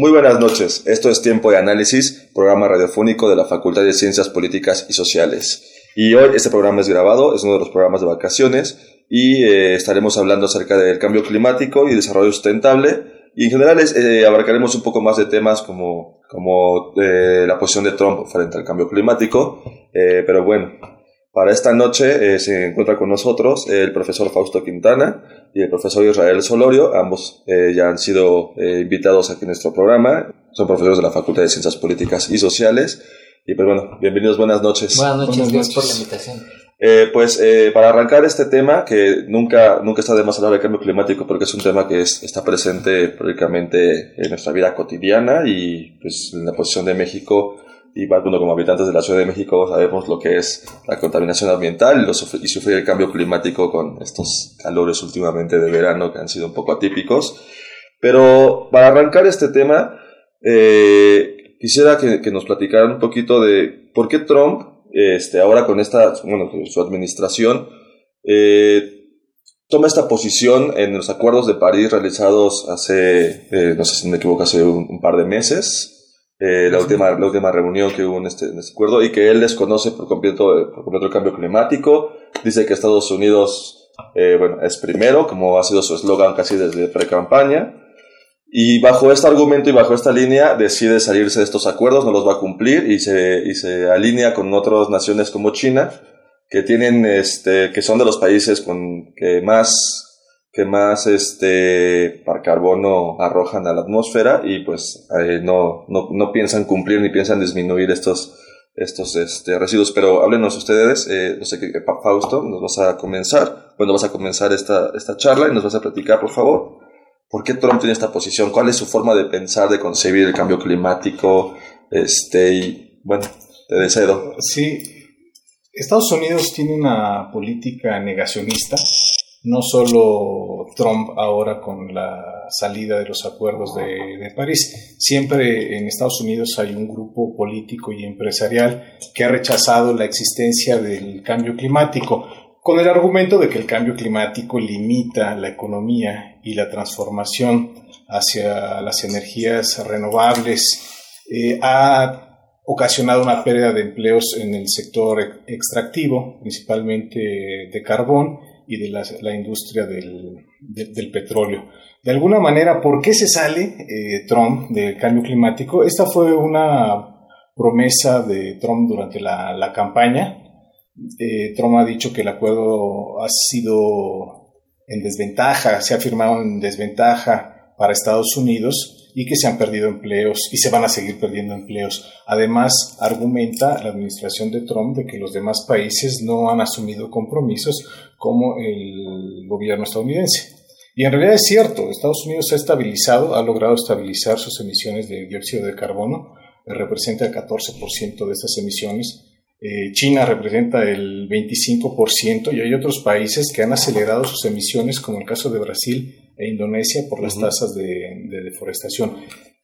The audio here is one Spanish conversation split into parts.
Muy buenas noches, esto es Tiempo de Análisis, programa radiofónico de la Facultad de Ciencias Políticas y Sociales. Y hoy este programa es grabado, es uno de los programas de vacaciones y eh, estaremos hablando acerca del cambio climático y desarrollo sustentable. Y en general eh, abarcaremos un poco más de temas como, como eh, la posición de Trump frente al cambio climático. pero bueno, Para esta noche eh, se encuentra con nosotros el profesor Fausto Quintana y el profesor Israel Solorio. Ambos eh, ya han sido eh, invitados aquí en nuestro programa. Son profesores de la Facultad de Ciencias Políticas y Sociales. Y pues bueno, bienvenidos, buenas noches. Buenas noches, gracias por la invitación. pues para arrancar este tema, que nunca, nunca está de más hablar del cambio climático, porque es un tema que es, está presente prácticamente en nuestra vida cotidiana y pues en la posición de México y bueno, como habitantes de la Ciudad de México sabemos lo que es la contaminación ambiental y, sufrir el cambio climático con estos calores últimamente de verano que han sido un poco atípicos. Pero para arrancar este tema, eh, quisiera que, nos platicaran un poquito de por qué Trump, este, ahora con esta, bueno, su administración, eh, toma esta posición en los acuerdos de París realizados hace, eh, no sé si me equivoco, hace un par de meses, eh, la, última, la última reunión que hubo en este, en este acuerdo y que él desconoce por completo, eh, por completo el cambio climático. Dice que Estados Unidos eh, bueno, es primero, como ha sido su eslogan casi desde pre-campaña. Y bajo este argumento y bajo esta línea decide salirse de estos acuerdos, no los va a cumplir y se, y se alinea con otras naciones como China, que tienen, este, que son de los países con que más que más este par carbono arrojan a la atmósfera y pues eh, no, no, no, piensan cumplir ni piensan disminuir estos, estos este, residuos. Pero háblenos ustedes, eh, no sé qué, Fausto, nos vas a comenzar, bueno, vas a comenzar esta, esta charla y nos vas a platicar, por favor, ¿por qué Trump tiene esta posición? ¿Cuál es su forma de pensar, de concebir el cambio climático? Este, y bueno, te deseo. Sí, Estados Unidos tiene una política negacionista no solo Trump ahora con la salida de los acuerdos de, París, siempre en Estados Unidos hay un grupo político y empresarial que ha rechazado la existencia del cambio climático con el argumento de que el cambio climático limita la economía y la transformación hacia las energías renovables, eh, ha ocasionado una pérdida de empleos en el sector extractivo, principalmente de carbón, y de la, industria del, petróleo. De alguna manera, ¿por qué se sale eh, Trump del cambio climático? Esta fue una promesa de Trump durante la, la campaña. Eh, Trump ha dicho que el acuerdo ha sido en desventaja, se ha firmado en desventaja para Estados Unidos y que se han perdido empleos y se van a seguir perdiendo empleos. Además, argumenta la administración de Trump de que los demás países no han asumido compromisos como el gobierno estadounidense. Y en realidad es cierto, Estados Unidos ha estabilizado, ha logrado estabilizar sus emisiones de dióxido de carbono, representa el 14% de estas emisiones. Eh, China representa el 25% y hay otros países que han acelerado sus emisiones, como el caso de Brasil, e Indonesia por las tasas de, deforestación.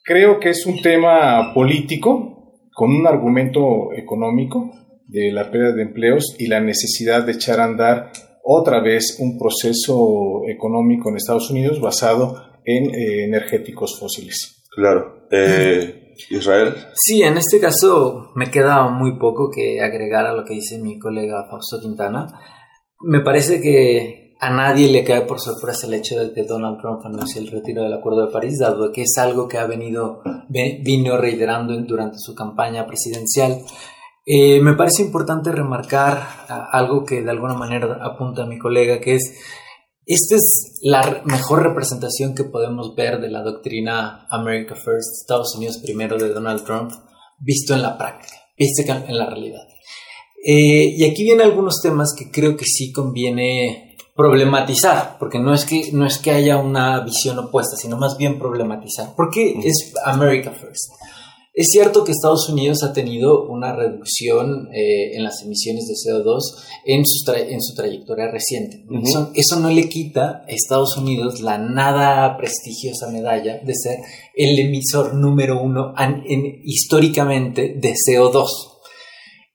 Creo que es un tema político con un argumento económico de la pérdida de empleos y la necesidad de echar a andar otra vez un proceso económico en Estados Unidos basado en eh, energéticos fósiles. Claro. Eh, Israel. Sí, en este caso me queda muy poco que agregar a lo que dice mi colega Fausto Quintana. Me parece que a nadie le cae por sorpresa el hecho de que Donald Trump anuncie el retiro del Acuerdo de París, dado que es algo que ha venido vino reiterando durante su campaña presidencial. Eh, me parece importante remarcar algo que de alguna manera apunta mi colega, que es, esta es la mejor representación que podemos ver de la doctrina America First, Estados Unidos primero de Donald Trump, visto en la práctica, visto en la realidad. Eh, y aquí vienen algunos temas que creo que sí conviene problematizar, porque no es que no es que haya una visión opuesta, sino más bien problematizar. ¿Por qué es America First? Es cierto que Estados Unidos ha tenido una reducción eh, en las emisiones de CO2 en su, en su trayectoria reciente. eso, no le quita a Estados Unidos la nada prestigiosa medalla de ser el emisor número uno históricamente de CO2.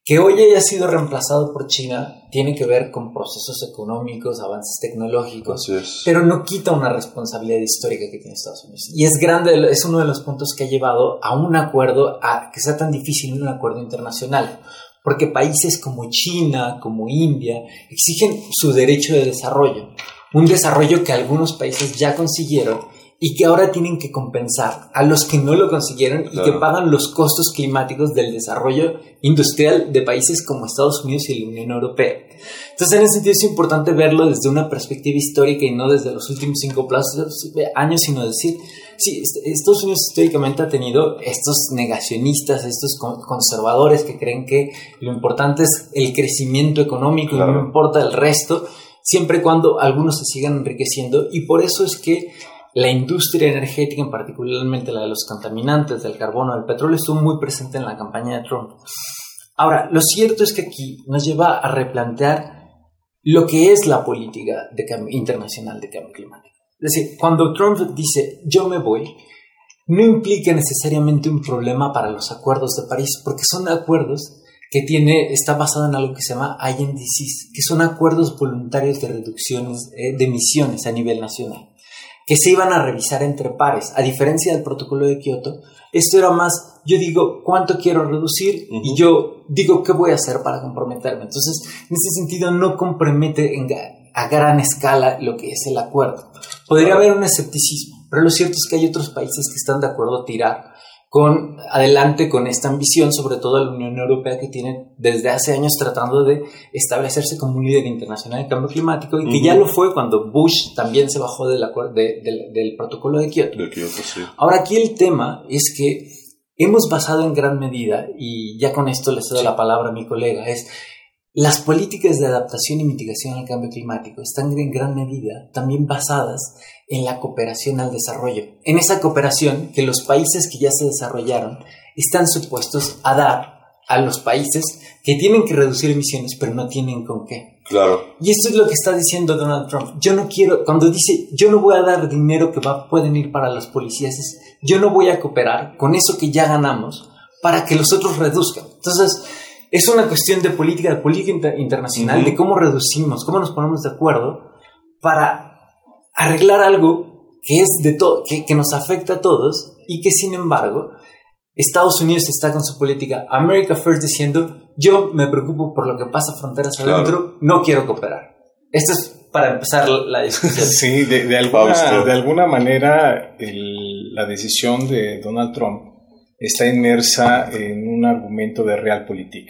Que hoy haya sido reemplazado por China tiene que ver con procesos económicos, avances tecnológicos, pero no quita una responsabilidad histórica que tiene Estados Unidos. Y es grande, es uno de los puntos que ha llevado a un acuerdo, a que sea tan difícil un acuerdo internacional, porque países como China, como India, exigen su derecho de desarrollo, un desarrollo que algunos países ya consiguieron y que ahora tienen que compensar a los que no lo consiguieron y que pagan los costos climáticos del desarrollo industrial de países como Estados Unidos y la Unión Europea. Entonces, en ese sentido es importante verlo desde una perspectiva histórica y no desde los últimos cinco años, sino decir, sí, Estados Unidos históricamente ha tenido estos negacionistas, estos conservadores que creen que lo importante es el crecimiento económico y no importa el resto, siempre y cuando algunos se sigan enriqueciendo y por eso es que la industria energética, en particularmente la de los contaminantes, del carbono, del petróleo, estuvo muy presente en la campaña de Trump. Ahora, lo cierto es que aquí nos lleva a replantear lo que es la política de internacional de cambio climático. Es decir, cuando Trump dice yo me voy, no implica necesariamente un problema para los acuerdos de París, porque son acuerdos que tiene, está basado en algo que se llama INDCs, que son acuerdos voluntarios de reducciones eh, de emisiones a nivel nacional que se iban a revisar entre pares. A diferencia del protocolo de Kioto, esto era más, yo digo cuánto quiero reducir y yo digo qué voy a hacer para comprometerme. Entonces, en ese sentido, no compromete a gran escala lo que es el acuerdo. Podría haber un escepticismo, pero lo cierto es que hay otros países que están de acuerdo a tirar con adelante con esta ambición, sobre todo la Unión Europea que tiene desde hace años tratando de establecerse como un líder internacional de cambio climático y que ya lo fue cuando Bush también se bajó del, del protocolo de Kioto. Ahora aquí el tema es que hemos basado en gran medida, y ya con esto le cedo la palabra a mi colega, es las políticas de adaptación y mitigación al cambio climático están en gran medida también basadas en la cooperación al desarrollo. En esa cooperación que los países que ya se desarrollaron están supuestos a dar a los países que tienen que reducir emisiones pero no tienen con qué. Claro. Y esto es lo que está diciendo Donald Trump. Yo no quiero, cuando dice yo no voy a dar dinero que va, pueden ir para los policías, yo no voy a cooperar con eso que ya ganamos para que los otros reduzcan. Entonces, es una cuestión de política, de política internacional, de cómo reducimos, cómo nos ponemos de acuerdo para arreglar algo que es de todo, que, que, nos afecta a todos y que sin embargo Estados Unidos está con su política America First diciendo yo me preocupo por lo que pasa fronteras adentro, no quiero cooperar. Esto es para empezar la discusión. sí, de, alguna, de alguna manera la decisión de Donald Trump está inmersa en un argumento de realpolitik,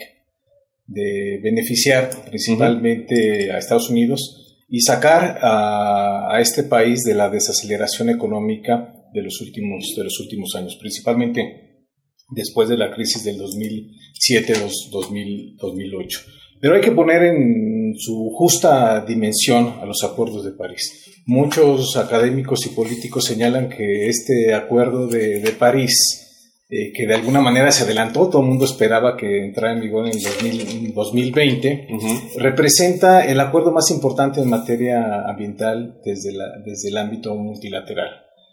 de beneficiar principalmente a Estados Unidos y sacar a, este país de la desaceleración económica de los últimos, de los últimos años, principalmente después de la crisis del 2007-2008. Pero hay que poner en su justa dimensión a los acuerdos de París. Muchos académicos y políticos señalan que este acuerdo de, de París eh, que de alguna manera se adelantó, todo el mundo esperaba que entrara en vigor en el 2020, representa el acuerdo más importante en materia ambiental desde, la, desde el ámbito multilateral.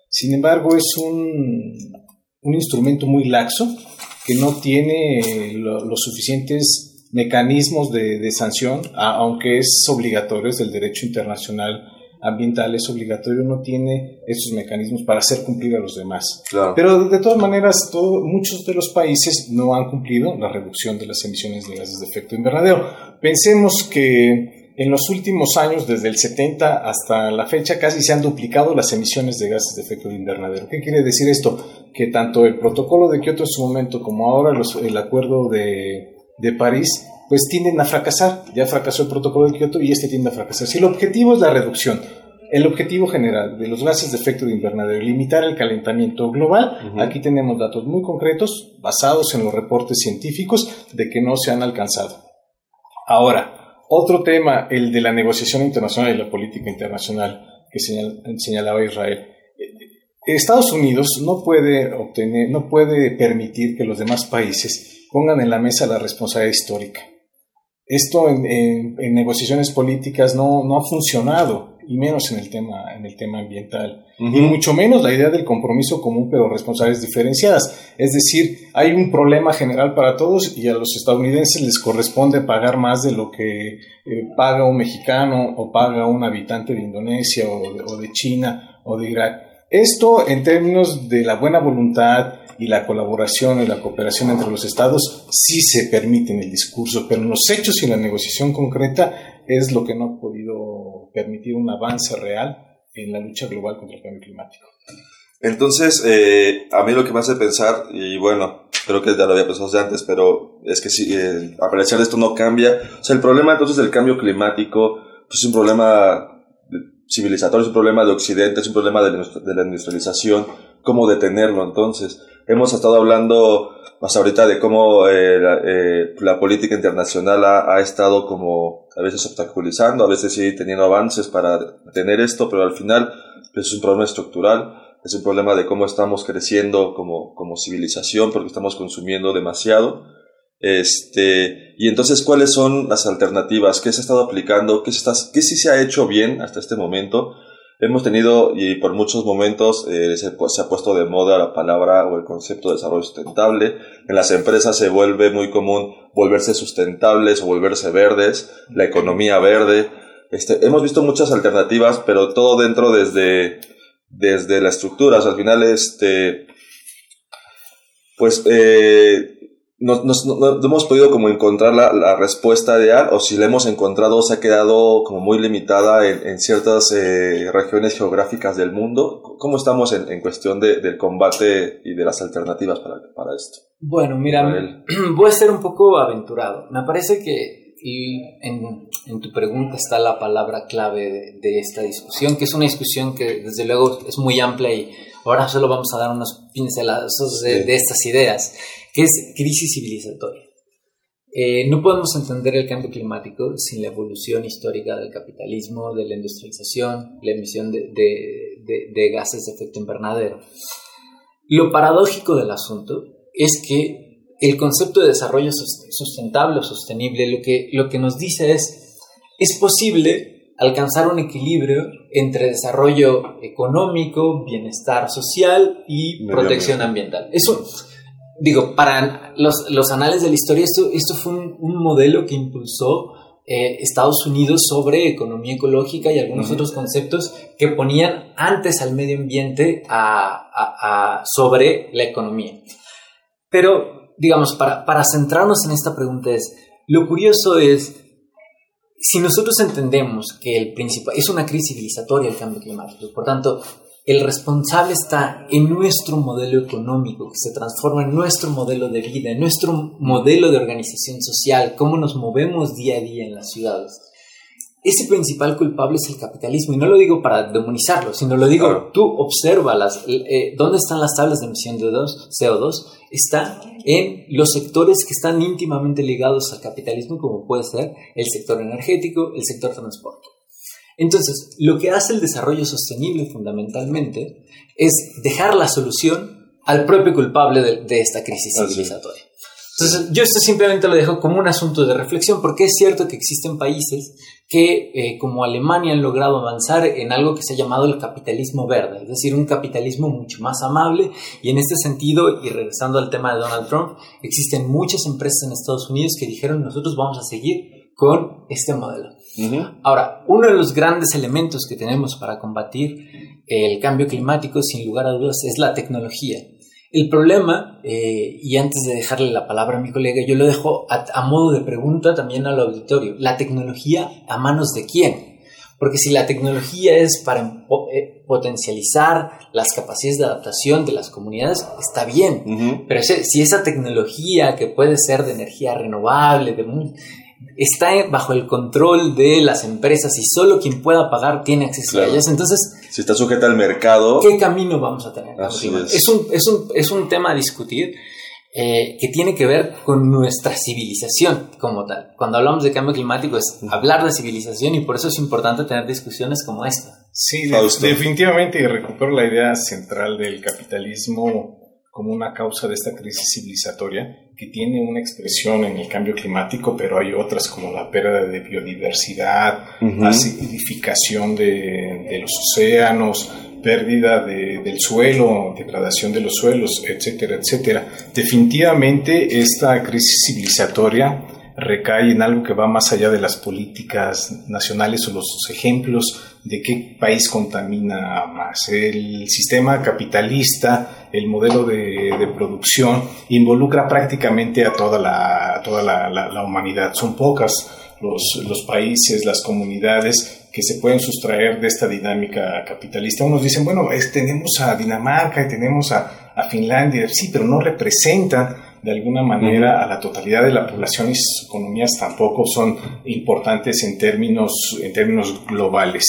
Sin embargo, es un, un instrumento muy laxo que no tiene los suficientes mecanismos de, de sanción, aunque es obligatorio, es del derecho internacional ambiental es obligatorio, no tiene esos mecanismos para hacer cumplir a los demás. Pero de todas maneras, muchos de los países no han cumplido la reducción de las emisiones de gases de efecto invernadero. Pensemos que en los últimos años, desde el 70 hasta la fecha, casi se han duplicado las emisiones de gases de efecto invernadero. ¿Qué quiere decir esto? Que tanto el protocolo de Kioto en su momento como ahora el acuerdo de, de París pues tienden a fracasar. Ya fracasó el protocolo de Kioto y este tiende a fracasar. Si el objetivo es la reducción, el objetivo general de los gases de efecto de invernadero, limitar el calentamiento global, aquí tenemos datos muy concretos basados en los reportes científicos de que no se han alcanzado. Ahora, otro tema, el de la negociación internacional y la política internacional que señalaba Israel. Estados Unidos no puede obtener, no puede permitir que los demás países pongan en la mesa la responsabilidad histórica esto en, negociaciones políticas no, no, ha funcionado, y menos en el tema, en el tema ambiental. Y mucho menos la idea del compromiso común, pero responsabilidades diferenciadas. Es decir, hay un problema general para todos y a los estadounidenses les corresponde pagar más de lo que eh, paga un mexicano o paga un habitante de Indonesia o de China o de Irak. Esto en términos de la buena voluntad y la colaboración y la cooperación entre los estados sí se permite en el discurso, pero en los hechos y la negociación concreta es lo que no ha podido permitir un avance real en la lucha global contra el cambio climático. Entonces, eh, a mí lo que me hace pensar, y bueno, creo que ya lo había pensado antes, pero es que si eh, esto no cambia. O sea, el problema entonces del cambio climático pues, es un problema civilizatorio, es un problema de Occidente, es un problema de la industrialización. ¿Cómo detenerlo entonces? Hemos estado hablando más ahorita de cómo eh, la, eh, la, política internacional ha, estado como a veces obstaculizando, a veces sí teniendo avances para detener esto, pero al final pues, es un problema estructural es un problema de cómo estamos creciendo como, como civilización porque estamos consumiendo demasiado. Este, y entonces, ¿cuáles son las alternativas? ¿Qué se ha estado aplicando? ¿Qué, se está, qué sí se ha hecho bien hasta este momento? Hemos tenido, y por muchos momentos eh, se, pues, se, ha puesto de moda la palabra o el concepto de desarrollo sustentable. En las empresas se vuelve muy común volverse sustentables o volverse verdes, la economía verde. Este, hemos visto muchas alternativas, pero todo dentro desde desde la estructura. O sea, al final, este, pues, eh, no, no, no, hemos podido como encontrar la, la, respuesta ideal o si la hemos encontrado se ha quedado como muy limitada en, en ciertas eh, regiones geográficas del mundo. ¿Cómo estamos en, en cuestión de, del combate y de las alternativas para, para esto? Bueno, mira, voy a ser un poco aventurado. Me parece que y en, en, tu pregunta está la palabra clave de, de, esta discusión, que es una discusión que desde luego es muy amplia y ahora solo vamos a dar unos pincelazos de, de estas ideas, es crisis civilizatoria. Eh, no podemos entender el cambio climático sin la evolución histórica del capitalismo, de la industrialización, la emisión de, de gases de efecto invernadero. Lo paradójico del asunto es que el concepto de desarrollo sustentable o sostenible lo que, lo que nos dice es, es posible alcanzar un equilibrio entre desarrollo económico, bienestar social y protección ambiental. Eso, digo, para los, los anales de la historia, esto, esto fue un, un modelo que impulsó eh, Estados Unidos sobre economía ecológica y algunos uh -huh. otros conceptos que ponían antes al medio ambiente a, a, a sobre la economía. Pero digamos, para, para centrarnos en esta pregunta es, lo curioso es, si nosotros entendemos que el principal, es una crisis civilizatoria el cambio climático, por tanto, el responsable está en nuestro modelo económico, que se transforma en nuestro modelo de vida, en nuestro modelo de organización social, cómo nos movemos día a día en las ciudades. Ese principal culpable es el capitalismo, y no lo digo para demonizarlo, sino lo digo, claro. tú observa las, eh, dónde están las tablas de emisión de CO2, está en los sectores que están íntimamente ligados al capitalismo, como puede ser el sector energético, el sector transporte. Entonces, lo que hace el desarrollo sostenible fundamentalmente es dejar la solución al propio culpable de, de esta crisis civilizatoria. Entonces, yo esto simplemente lo dejo como un asunto de reflexión, porque es cierto que existen países que, eh, como Alemania, han logrado avanzar en algo que se ha llamado el capitalismo verde, es decir, un capitalismo mucho más amable. Y en este sentido, y regresando al tema de Donald Trump, existen muchas empresas en Estados Unidos que dijeron nosotros vamos a seguir con este modelo. Uh -huh. Ahora, uno de los grandes elementos que tenemos para combatir el cambio climático, sin lugar a dudas, es la tecnología. El problema, eh, y antes de dejarle la palabra a mi colega, yo lo dejo a, a, modo de pregunta también al auditorio. ¿La tecnología a manos de quién? Porque si la tecnología es para eh, potencializar las capacidades de adaptación de las comunidades, está bien. Uh -huh. Pero si esa tecnología que puede ser de energía renovable, de está bajo el control de las empresas y solo quien pueda pagar tiene acceso claro. a ellas. Entonces, si está sujeta al mercado, ¿qué camino vamos a tener? Así es. Es, un, es, un, es un tema a discutir eh, que tiene que ver con nuestra civilización como tal. Cuando hablamos de cambio climático es hablar de civilización y por eso es importante tener discusiones como esta. Sí, de, definitivamente recupero la idea central del capitalismo como una causa de esta crisis civilizatoria que tiene una expresión en el cambio climático, pero hay otras como la pérdida de biodiversidad, uh -huh. acidificación de, de, los océanos, pérdida de, del suelo, degradación de los suelos, etcétera, etcétera. Definitivamente esta crisis civilizatoria recae en algo que va más allá de las políticas nacionales o los ejemplos de qué país contamina más. El sistema capitalista, el modelo de, producción, involucra prácticamente a toda la, toda la, humanidad. Son pocas los, los países, las comunidades que se pueden sustraer de esta dinámica capitalista. Unos dicen, bueno, tenemos a Dinamarca y tenemos a, a, Finlandia, sí, pero no representan de alguna manera a la totalidad de la población y sus economías tampoco son importantes en términos, en términos globales.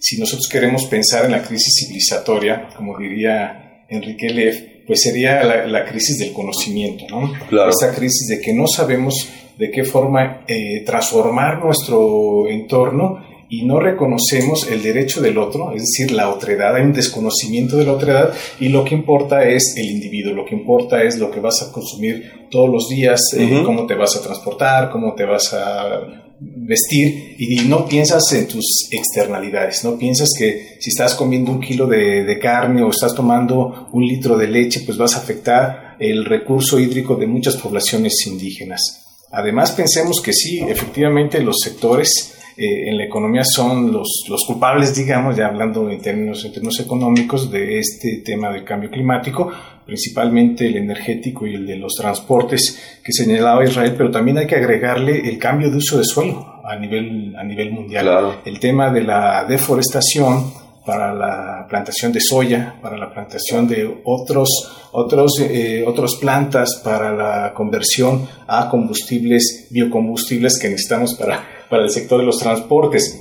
Si nosotros queremos pensar en la crisis civilizatoria, como diría Enrique Leff, pues sería la, crisis del conocimiento, ¿no? Esa crisis de que no sabemos de qué forma eh, transformar nuestro entorno y no reconocemos el derecho del otro, es decir, la otredad, hay un desconocimiento de la otredad y lo que importa es el individuo, lo que importa es lo que vas a consumir todos los días, eh, cómo te vas a transportar, cómo te vas a vestir y no piensas en tus externalidades, no piensas que si estás comiendo un kilo de, carne o estás tomando un litro de leche, pues vas a afectar el recurso hídrico de muchas poblaciones indígenas. Además, pensemos que sí, efectivamente los sectores eh, en la economía son los, los, culpables, digamos, ya hablando en términos, en términos económicos, de este tema del cambio climático, principalmente el energético y el de los transportes que señalaba Israel, pero también hay que agregarle el cambio de uso de suelo a nivel, a nivel mundial. El tema de la deforestación para la plantación de soya, para la plantación de otros, otros, eh, otras plantas, para la conversión a combustibles, biocombustibles que necesitamos para para el sector de los transportes,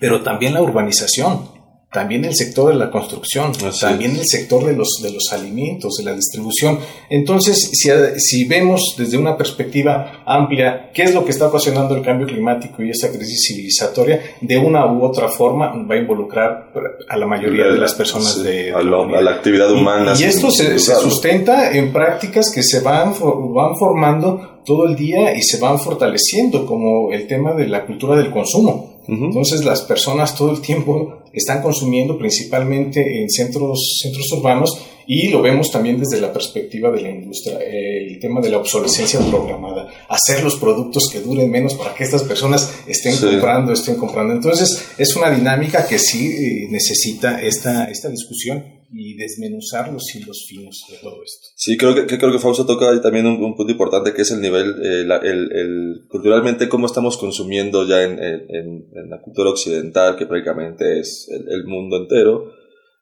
pero también la urbanización, también el sector de la construcción, también el sector de los, de los alimentos, de la distribución. Entonces, si, si, vemos desde una perspectiva amplia qué es lo que está ocasionando el cambio climático y esa crisis civilizatoria, de una u otra forma va a involucrar a la mayoría de las personas de, a, la actividad humana. Y, esto se, se, sustenta en prácticas que se van, van formando todo el día y se van fortaleciendo, como el tema de la cultura del consumo. Entonces las personas todo el tiempo están consumiendo principalmente en centros, centros urbanos y lo vemos también desde la perspectiva de la industria, el tema de la obsolescencia programada, hacer los productos que duren menos para que estas personas estén comprando, estén comprando. Entonces es una dinámica que sí eh, necesita esta, esta discusión y desmenuzar los hilos finos de todo esto. Sí, creo que, creo que Fausto toca ahí también un, punto importante que es el nivel, eh, el, el, culturalmente cómo estamos consumiendo ya en, en, en, la cultura occidental, que prácticamente es el, mundo entero.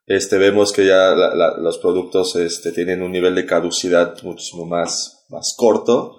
Este, vemos que ya los productos este, tienen un nivel de caducidad muchísimo más, más corto.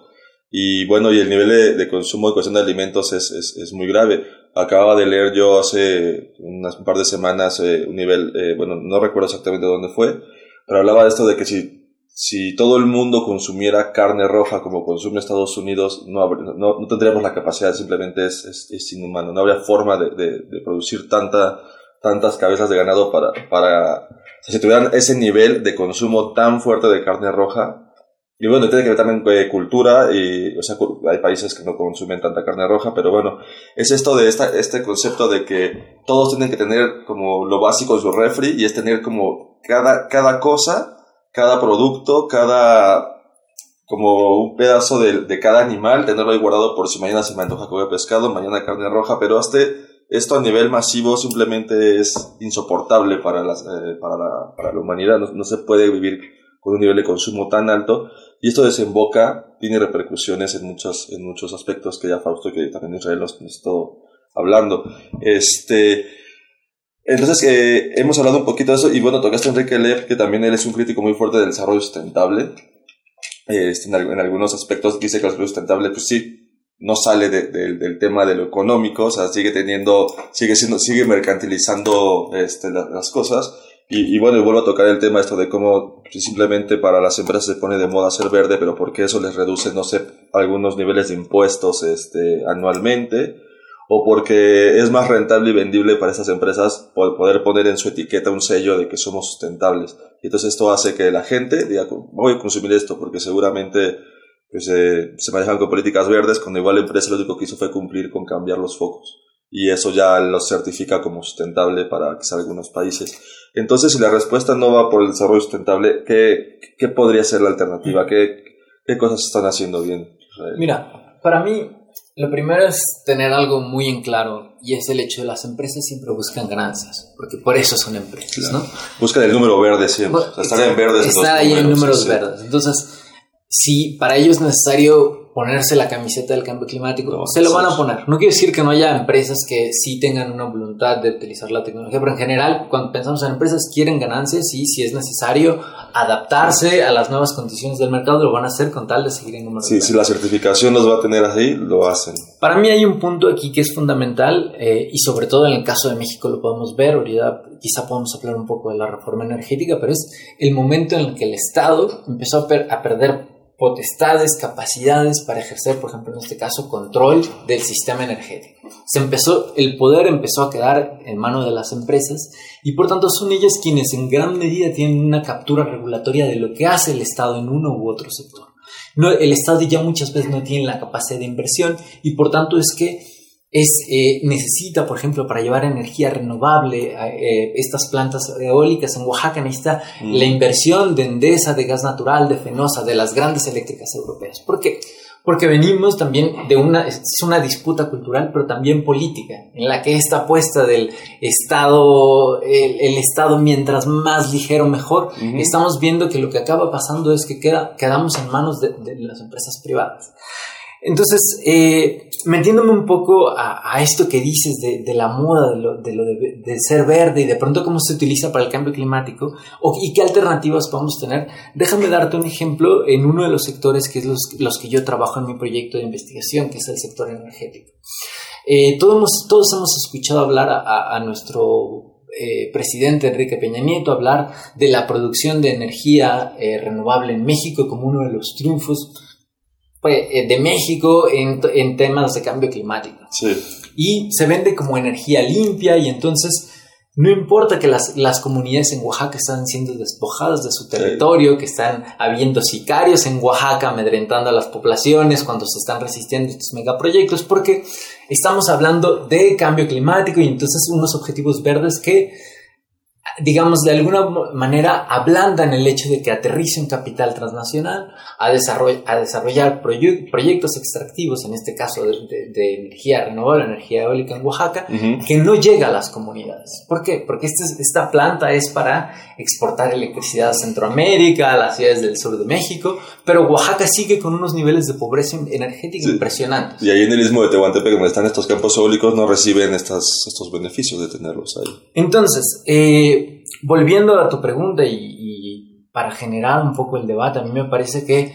Y bueno, y el nivel de, consumo de cuestión de alimentos es, es, es muy grave acababa de leer yo hace unas, un par de semanas eh, un nivel, eh, bueno, no recuerdo exactamente dónde fue, pero hablaba de esto de que si, si todo el mundo consumiera carne roja como consume Estados Unidos, no, no, no tendríamos la capacidad, simplemente es, es, inhumano, no habría forma de, de, producir tanta, tantas cabezas de ganado para, para, si tuvieran ese nivel de consumo tan fuerte de carne roja, y bueno, tiene que ver también eh, cultura, y, o sea, hay países que no consumen tanta carne roja, pero bueno, es esto de esta, este concepto de que todos tienen que tener como lo básico en su refri, y es tener como cada, cada cosa, cada producto, cada, como un pedazo de, de cada animal, tenerlo ahí guardado por si mañana se me antoja comer pescado, mañana carne roja, pero este, esto a nivel masivo simplemente es insoportable para, las, eh, para, la, para la humanidad, no, no se puede vivir con un nivel de consumo tan alto y esto desemboca, tiene repercusiones en muchos, en muchos aspectos que ya Fausto, que también Israel nos, estado hablando. Este, entonces, eh, hemos hablado un poquito de eso y bueno, tocaste a Enrique Lev, que también él es un crítico muy fuerte del desarrollo sustentable. Este, en, algunos aspectos dice que el desarrollo sustentable, pues sí, no sale del tema de lo económico, o sea, sigue teniendo, sigue siendo, sigue mercantilizando este, las cosas y, y, bueno, y vuelvo a tocar el tema esto de cómo simplemente para las empresas se pone de moda ser verde, pero porque eso les reduce, no sé, algunos niveles de impuestos este, anualmente, o porque es más rentable y vendible para esas empresas poder poner en su etiqueta un sello de que somos sustentables. Y entonces esto hace que la gente diga, voy a consumir esto porque seguramente pues, eh, se manejan con políticas verdes, cuando igual la empresa lo único que hizo fue cumplir con cambiar los focos. Y eso ya lo certifica como sustentable para quizá algunos países. Entonces, si la respuesta no va por el desarrollo sustentable, ¿qué, qué podría ser la alternativa? ¿Qué, ¿Qué cosas están haciendo bien? Mira, para mí, lo primero es tener algo muy en claro y es el hecho de las empresas siempre buscan ganancias, porque por eso son empresas, ¿no? Buscan el número verde siempre, estar en verdes. Estar ahí en números verdes. Entonces, si para ellos es necesario ponerse la camiseta del cambio climático, se lo van a poner. No quiere decir que no haya empresas que sí tengan una voluntad de utilizar la tecnología, pero en general, cuando pensamos en empresas, quieren ganancias y si es necesario adaptarse a las nuevas condiciones del mercado, lo van a hacer con tal de seguir en Sí, si la certificación los va a tener así, lo hacen. Para mí hay un punto aquí que es fundamental eh, y sobre todo en el caso de México lo podemos ver, ahorita quizá podemos hablar un poco de la reforma energética, pero es el momento en el que el Estado empezó a, per a perder potestades, capacidades para ejercer, por ejemplo, en este caso, control del sistema energético. Se empezó, el poder empezó a quedar en manos de las empresas y por tanto son ellas quienes en gran medida tienen una captura regulatoria de lo que hace el Estado en uno u otro sector. El Estado ya muchas veces no tiene la capacidad de inversión y por tanto es que es, eh, necesita, por ejemplo, para llevar energía renovable, eh, estas plantas eólicas en Oaxaca necesita mm. la inversión de Endesa, de gas natural, de Fenosa, de las grandes eléctricas europeas. ¿Por qué? Porque venimos también de una, es una disputa cultural, pero también política, en la que esta apuesta del Estado, el, Estado mientras más ligero mejor, estamos viendo que lo que acaba pasando es que queda, quedamos en manos de, de las empresas privadas. Entonces, eh, metiéndome un poco a, esto que dices de, la moda, de lo, de, ser verde y de pronto cómo se utiliza para el cambio climático y qué alternativas podemos tener, déjame darte un ejemplo en uno de los sectores que es los, que yo trabajo en mi proyecto de investigación, que es el sector energético. Eh, todos, hemos, todos hemos escuchado hablar a, nuestro eh, presidente Enrique Peña Nieto hablar de la producción de energía renovable en México como uno de los triunfos eh, de México en, en, temas de cambio climático. Sí. Y se vende como energía limpia y entonces no importa que las, las comunidades en Oaxaca están siendo despojadas de su territorio, que están habiendo sicarios en Oaxaca amedrentando a las poblaciones cuando se están resistiendo estos megaproyectos, porque estamos hablando de cambio climático y entonces unos objetivos verdes que digamos, de alguna manera ablandan el hecho de que aterrice un capital transnacional a, a desarrollar proyectos extractivos, en este caso de, energía renovable, energía eólica en Oaxaca, que no llega a las comunidades. ¿Por qué? Porque este, esta planta es para exportar electricidad a Centroamérica, a las ciudades del sur de México, pero Oaxaca sigue con unos niveles de pobreza energética impresionantes. Y ahí en el istmo de Tehuantepec, donde están estos campos eólicos, no reciben estas, estos beneficios de tenerlos ahí. Entonces, eh, volviendo a tu pregunta y, para generar un poco el debate, a mí me parece que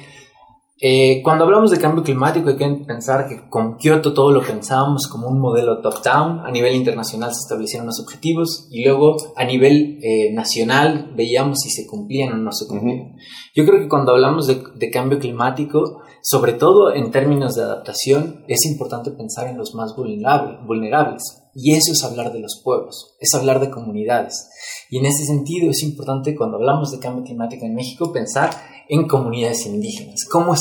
eh, cuando hablamos de cambio climático hay que pensar que con Kioto todo lo pensábamos como un modelo top-down, a nivel internacional se establecieron los objetivos y luego a nivel eh, nacional veíamos si se cumplían o no se cumplían. Yo creo que cuando hablamos de, de cambio climático, sobre todo en términos de adaptación, es importante pensar en los más vulnerables. Y eso es hablar de los pueblos, es hablar de comunidades. Y en ese sentido es importante cuando hablamos de cambio climático en México pensar en comunidades indígenas, cómo,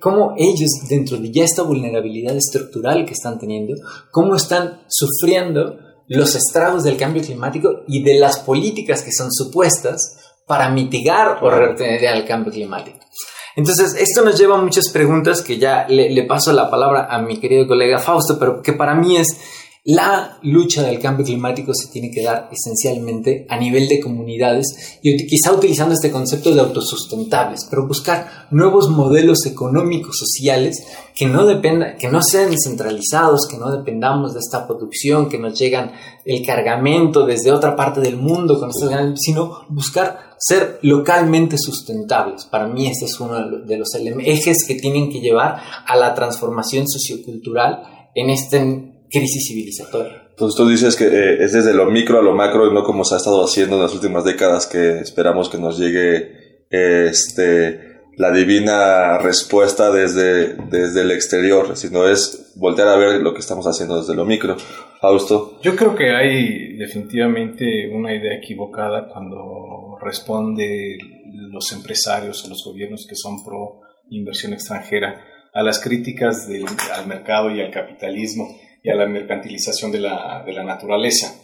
cómo ellos dentro de ya esta vulnerabilidad estructural que están teniendo, cómo están sufriendo los estragos del cambio climático y de las políticas que son supuestas para mitigar o retener el cambio climático. Entonces, esto nos lleva a muchas preguntas que ya le, le paso la palabra a mi querido colega Fausto, pero que para mí es la lucha del cambio climático se tiene que dar esencialmente a nivel de comunidades y quizá utilizando este concepto de autosustentables, pero buscar nuevos modelos económicos sociales que no dependan, que no sean centralizados, que no dependamos de esta producción, que nos llegan el cargamento desde otra parte del mundo, con sino buscar ser localmente sustentables. Para mí este es uno de los ejes que tienen que llevar a la transformación sociocultural en este crisis civilizatoria. Entonces tú dices que eh, es desde lo micro a lo macro y no como se ha estado haciendo en las últimas décadas que esperamos que nos llegue este, la divina respuesta desde, desde el exterior, sino es voltear a ver lo que estamos haciendo desde lo micro. Fausto. Yo creo que hay definitivamente una idea equivocada cuando responde los empresarios o los gobiernos que son pro inversión extranjera a las críticas del, al mercado y al capitalismo y a la mercantilización de la, de la naturaleza.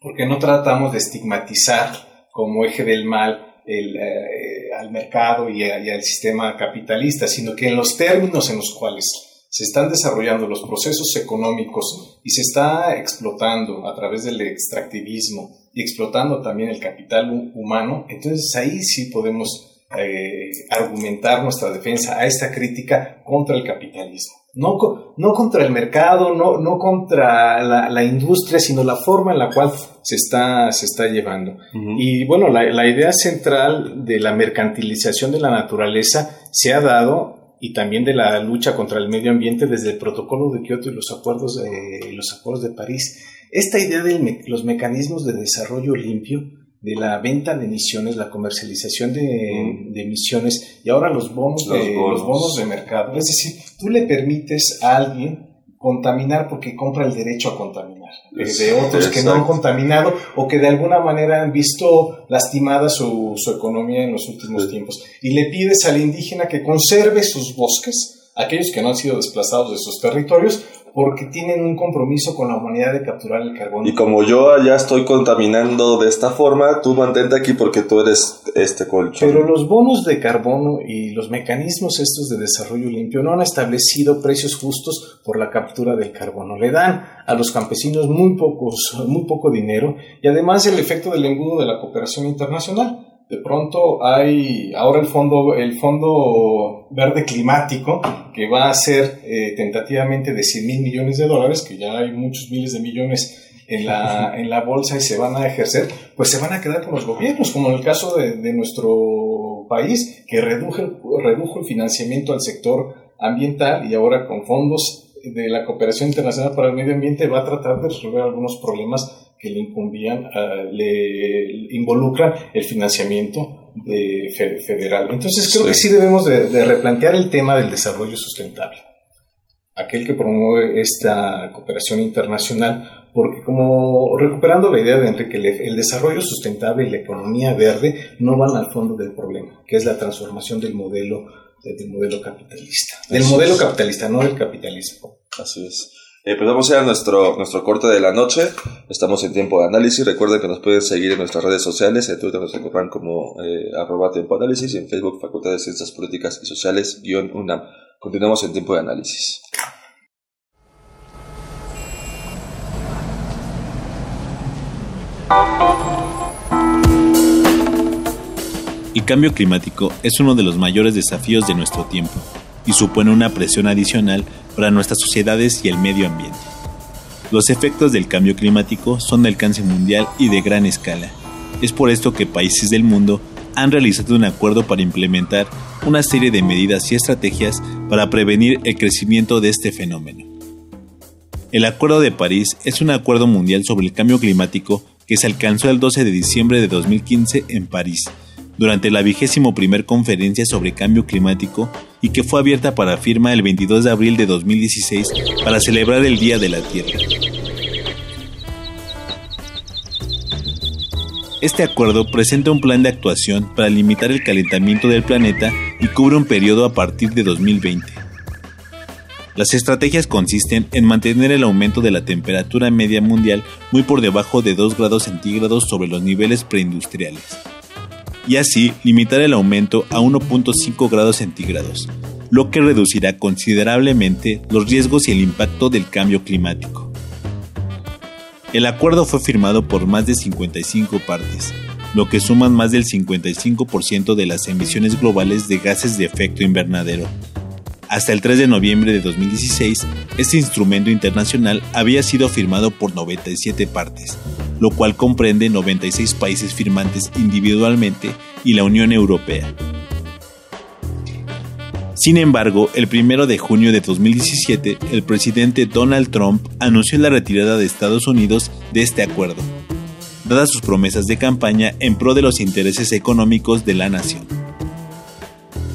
Porque no tratamos de estigmatizar como eje del mal el, eh, al mercado y, al sistema capitalista, sino que en los términos en los cuales se están desarrollando los procesos económicos y se está explotando a través del extractivismo y explotando también el capital humano, entonces ahí sí podemos eh, argumentar nuestra defensa a esta crítica contra el capitalismo. No, no contra el mercado, no, no contra la, industria, sino la forma en la cual se está, se está llevando. Y bueno, la, la, idea central de la mercantilización de la naturaleza se ha dado y también de la lucha contra el medio ambiente desde el protocolo de Kioto y los acuerdos de, los acuerdos de París. Esta idea de los mecanismos de desarrollo limpio de la venta de emisiones, la comercialización de, emisiones y ahora los bonos, de, los bonos. de mercado. Es decir, tú le permites a alguien contaminar porque compra el derecho a contaminar, de otros que no han contaminado o que de alguna manera han visto lastimada su, su economía en los últimos tiempos. Y le pides al indígena que conserve sus bosques, aquellos que no han sido desplazados de sus territorios, porque tienen un compromiso con la humanidad de capturar el carbono. Y como yo ya estoy contaminando de esta forma, tú mantente aquí porque tú eres este colchón. Pero los bonos de carbono y los mecanismos estos de desarrollo limpio no han establecido precios justos por la captura del carbono. Le dan a los campesinos muy pocos, muy poco dinero y además el efecto del engudo de la cooperación internacional de pronto hay ahora el fondo, el fondo verde climático que va a ser eh, tentativamente de 100 mil millones de dólares, que ya hay muchos miles de millones en la, en la bolsa y se van a ejercer, pues se van a quedar con los gobiernos, como en el caso de, de nuestro país, que redujo, redujo el financiamiento al sector ambiental y ahora con fondos de la cooperación internacional para el medio ambiente va a tratar de resolver algunos problemas que le incumbían, le involucran el financiamiento de federal. Entonces creo que sí debemos de, replantear el tema del desarrollo sustentable, aquel que promueve esta cooperación internacional, porque como recuperando la idea de Enrique el desarrollo sustentable y la economía verde no van al fondo del problema, que es la transformación del modelo del modelo capitalista, del modelo capitalista, no del capitalismo. Así es. Eh, pues vamos a ir a nuestro, nuestro corte de la noche. Estamos en tiempo de análisis. Recuerden que nos pueden seguir en nuestras redes sociales. En Twitter nos encuentran como eh, arroba tiempo análisis y en Facebook Facultad de Ciencias Políticas y Sociales guion UNAM. Continuamos en tiempo de análisis. El cambio climático es uno de los mayores desafíos de nuestro tiempo y supone una presión adicional para nuestras sociedades y el medio ambiente. Los efectos del cambio climático son de alcance mundial y de gran escala. Es por esto que países del mundo han realizado un acuerdo para implementar una serie de medidas y estrategias para prevenir el crecimiento de este fenómeno. El Acuerdo de París es un acuerdo mundial sobre el cambio climático que se alcanzó el 12 de diciembre de 2015 en París durante la vigésimo conferencia sobre cambio climático y que fue abierta para firma el 22 de abril de 2016 para celebrar el Día de la Tierra. Este acuerdo presenta un plan de actuación para limitar el calentamiento del planeta y cubre un periodo a partir de 2020. Las estrategias consisten en mantener el aumento de la temperatura media mundial muy por debajo de 2 grados centígrados sobre los niveles preindustriales y así limitar el aumento a 1.5 grados centígrados, lo que reducirá considerablemente los riesgos y el impacto del cambio climático. El acuerdo fue firmado por más de 55 partes, lo que suman más del 55% de las emisiones globales de gases de efecto invernadero. Hasta el 3 de noviembre de 2016, este instrumento internacional había sido firmado por 97 partes, lo cual comprende 96 países firmantes individualmente y la Unión Europea. Sin embargo, el 1 de junio de 2017, el presidente Donald Trump anunció la retirada de Estados Unidos de este acuerdo, dadas sus promesas de campaña en pro de los intereses económicos de la nación.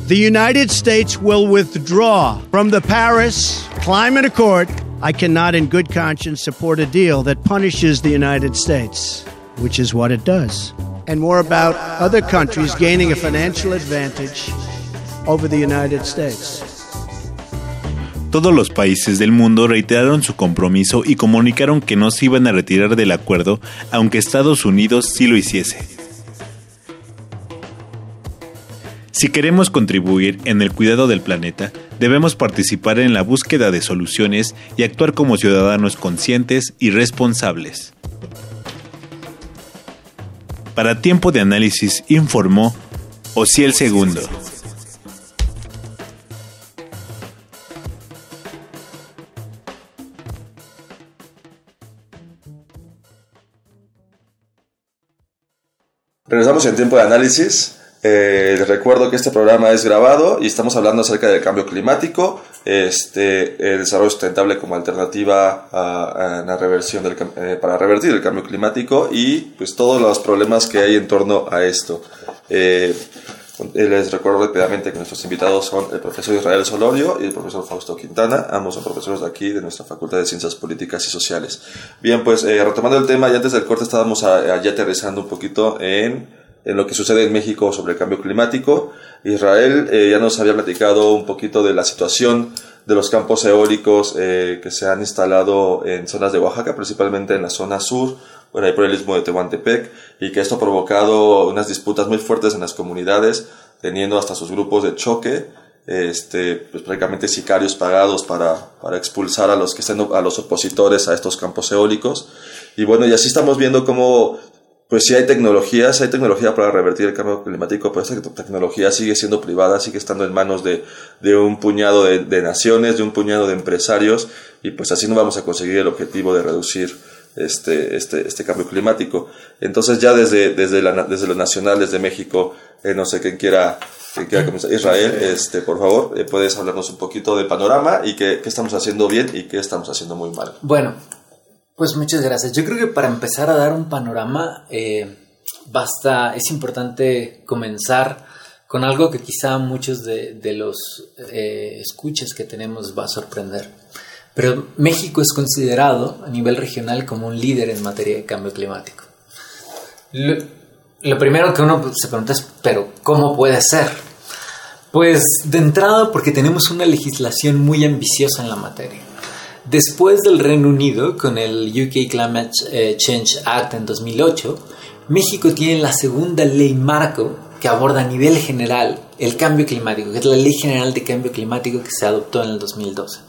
The United States will withdraw from the Paris Climate Accord I cannot, in good conscience, support a deal that punishes the United States, which is what it does, and more about other countries gaining a financial advantage over the United States. Todos los países del mundo reiteraron su compromiso y comunicaron que no se iban a retirar del acuerdo, aunque Estados Unidos sí lo hiciese. Si queremos contribuir en el cuidado del planeta, debemos participar en la búsqueda de soluciones y actuar como ciudadanos conscientes y responsables. Para tiempo de análisis informó Ociel Segundo. Regresamos en tiempo de análisis. Eh, les recuerdo que este programa es grabado y estamos hablando acerca del cambio climático, este, el desarrollo sustentable como alternativa a, la reversión eh, para revertir el cambio climático y pues todos los problemas que hay en torno a esto. Eh, les recuerdo rápidamente que nuestros invitados son el profesor Israel Solorio y el profesor Fausto Quintana, ambos son profesores de aquí, de nuestra Facultad de Ciencias Políticas y Sociales. Bien, pues retomando el tema, ya antes del corte estábamos allá aterrizando un poquito en, en, lo que sucede en México sobre el cambio climático. Israel eh, ya nos había platicado un poquito de la situación de los campos eólicos eh, que se han instalado en zonas de Oaxaca, principalmente en la zona sur, por ahí por el istmo de Tehuantepec, y que esto ha provocado unas disputas muy fuertes en las comunidades, teniendo hasta sus grupos de choque, este, pues prácticamente sicarios pagados para, para expulsar a los que estén, a los opositores a estos campos eólicos. Y bueno, y así estamos viendo cómo, pues sí hay tecnologías, hay tecnología para revertir el cambio climático, pero esta tecnología sigue siendo privada, sigue estando en manos de, de un puñado de, de naciones, de un puñado de empresarios, y pues así no vamos a conseguir el objetivo de reducir este, este, este cambio climático. Entonces ya desde, desde, la, desde lo nacional, desde México, eh, no sé quién quiera, quién quiera comenzar. Israel, este, por favor, eh, puedes hablarnos un poquito del panorama y qué, qué estamos haciendo bien y qué estamos haciendo muy mal. Bueno, pues muchas gracias. Yo creo que para empezar a dar un panorama, eh, basta, es importante comenzar con algo que quizá muchos de, los eh, escuches que tenemos va a sorprender. Pero México es considerado a nivel regional como un líder en materia de cambio climático. Lo, primero que uno se pregunta es, pero ¿cómo puede ser? Pues de entrada porque tenemos una legislación muy ambiciosa en la materia. Después del Reino Unido, con el UK Climate Change Act en 2008, México tiene la segunda ley marco que aborda a nivel general el cambio climático, que es la Ley General de Cambio Climático que se adoptó en el 2012.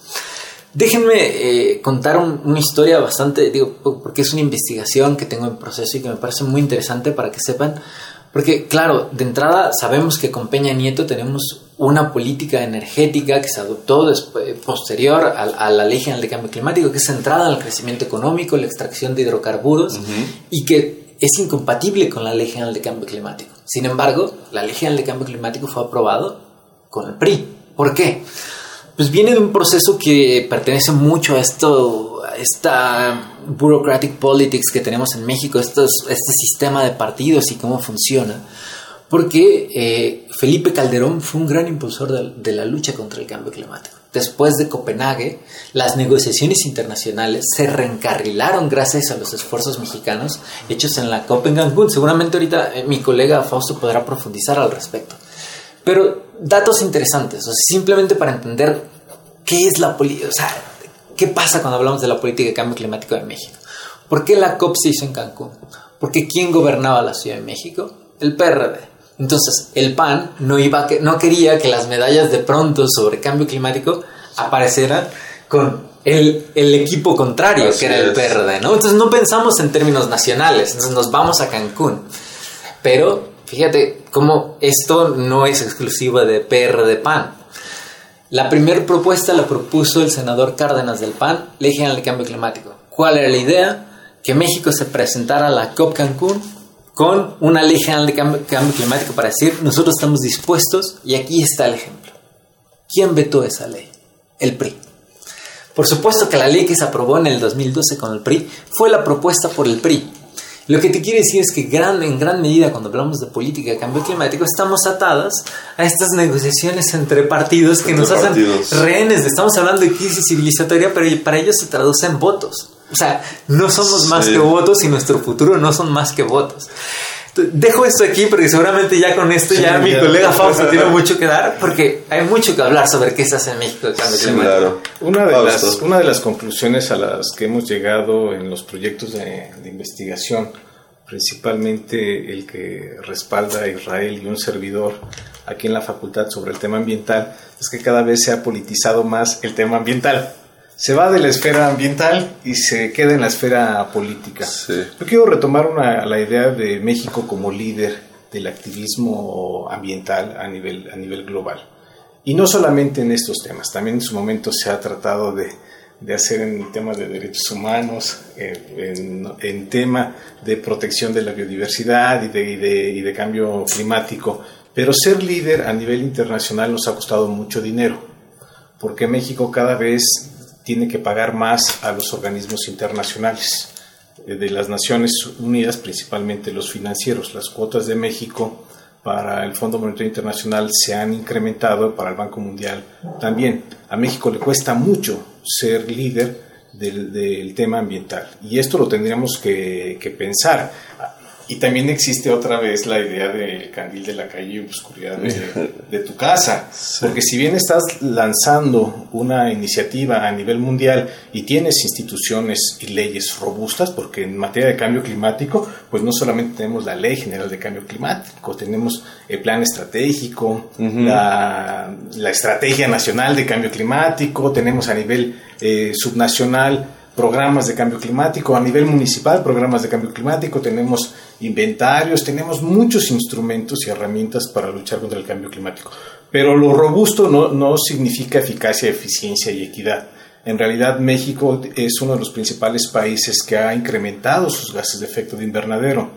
Déjenme eh, contar un, una historia bastante, digo, porque es una investigación que tengo en proceso y que me parece muy interesante para que sepan, porque claro, de entrada sabemos que con Peña Nieto tenemos una política energética que se adoptó después, posterior a, a, la Ley General de Cambio Climático, que es centrada en el crecimiento económico, la extracción de hidrocarburos uh -huh. y que es incompatible con la Ley General de Cambio Climático. Sin embargo, la Ley General de Cambio Climático fue aprobado con el PRI. ¿Por qué? pues viene de un proceso que pertenece mucho a esto, esta bureaucratic politics que tenemos en México, estos, este sistema de partidos y cómo funciona. Porque eh, Felipe Calderón fue un gran impulsor de, la lucha contra el cambio climático. Después de Copenhague, las negociaciones internacionales se reencarrilaron gracias a los esfuerzos mexicanos hechos en la COP en Cancún. Seguramente ahorita eh, mi colega Fausto podrá profundizar al respecto. Pero datos interesantes, o sea, simplemente para entender qué es la política, o sea, qué pasa cuando hablamos de la política de cambio climático de México. ¿Por qué la COP se hizo en Cancún? Porque ¿quién gobernaba la Ciudad de México? El PRD. Entonces, el PAN no, iba que, no quería que las medallas de pronto sobre cambio climático aparecieran con el, el equipo contrario, Así que era es. el PRD, ¿no? Entonces no pensamos en términos nacionales, entonces nos vamos a Cancún. Pero fíjate cómo esto no es exclusivo de PRD PAN. La primera propuesta la propuso el senador Cárdenas del PAN, Ley General de Cambio Climático. ¿Cuál era la idea? Que México se presentara a la COP Cancún con una Ley General de Cambio, Cambio Climático para decir, nosotros estamos dispuestos y aquí está el ejemplo. ¿Quién vetó esa ley? El PRI. Por supuesto que la ley que se aprobó en el 2012 con el PRI fue la propuesta por el PRI. Lo que te quiere decir es que gran, en gran medida cuando hablamos de política de cambio climático estamos atadas a estas negociaciones entre partidos que entre nos partidos. hacen rehenes. Estamos hablando de crisis civilizatoria, pero para ellos se traduce en votos. O sea, no somos más sí. que votos y nuestro futuro no son más que votos. Dejo esto aquí porque seguramente ya con esto sí, ya, ya mi colega Fausto tiene mucho que dar porque hay mucho que hablar sobre qué se hace en México sí. Claro. Una, de las, una de las conclusiones a las que hemos llegado en los proyectos de, de investigación, principalmente el que respalda a Israel y un servidor aquí en la facultad sobre el tema ambiental, es que cada vez se ha politizado más el tema ambiental se va de la esfera ambiental y se queda en la esfera política. Sí. Yo quiero retomar una, la idea de México como líder del activismo ambiental a nivel, a nivel global. Y no solamente en estos temas, también en su momento se ha tratado de, de hacer en temas de derechos humanos, eh, en, en, tema de protección de la biodiversidad y de, y de, y de cambio climático. Pero ser líder a nivel internacional nos ha costado mucho dinero, porque México cada vez tiene que pagar más a los organismos internacionales eh, de las Naciones Unidas, principalmente los financieros. Las cuotas de México para el Fondo Monetario Internacional se han incrementado, para el Banco Mundial también. A México le cuesta mucho ser líder del, tema ambiental y esto lo tendríamos que pensar. Y también existe otra vez la idea del candil de la calle y oscuridad de, de tu casa. Porque si bien estás lanzando una iniciativa a nivel mundial y tienes instituciones y leyes robustas, porque en materia de cambio climático, pues no solamente tenemos la Ley General de Cambio Climático, tenemos el Plan Estratégico, uh -huh. la, la, Estrategia Nacional de Cambio Climático, tenemos a nivel eh, subnacional programas de cambio climático, a nivel municipal programas de cambio climático, tenemos inventarios, tenemos muchos instrumentos y herramientas para luchar contra el cambio climático. Pero lo robusto no, no significa eficacia, eficiencia y equidad. En realidad México es uno de los principales países que ha incrementado sus gases de efecto de invernadero.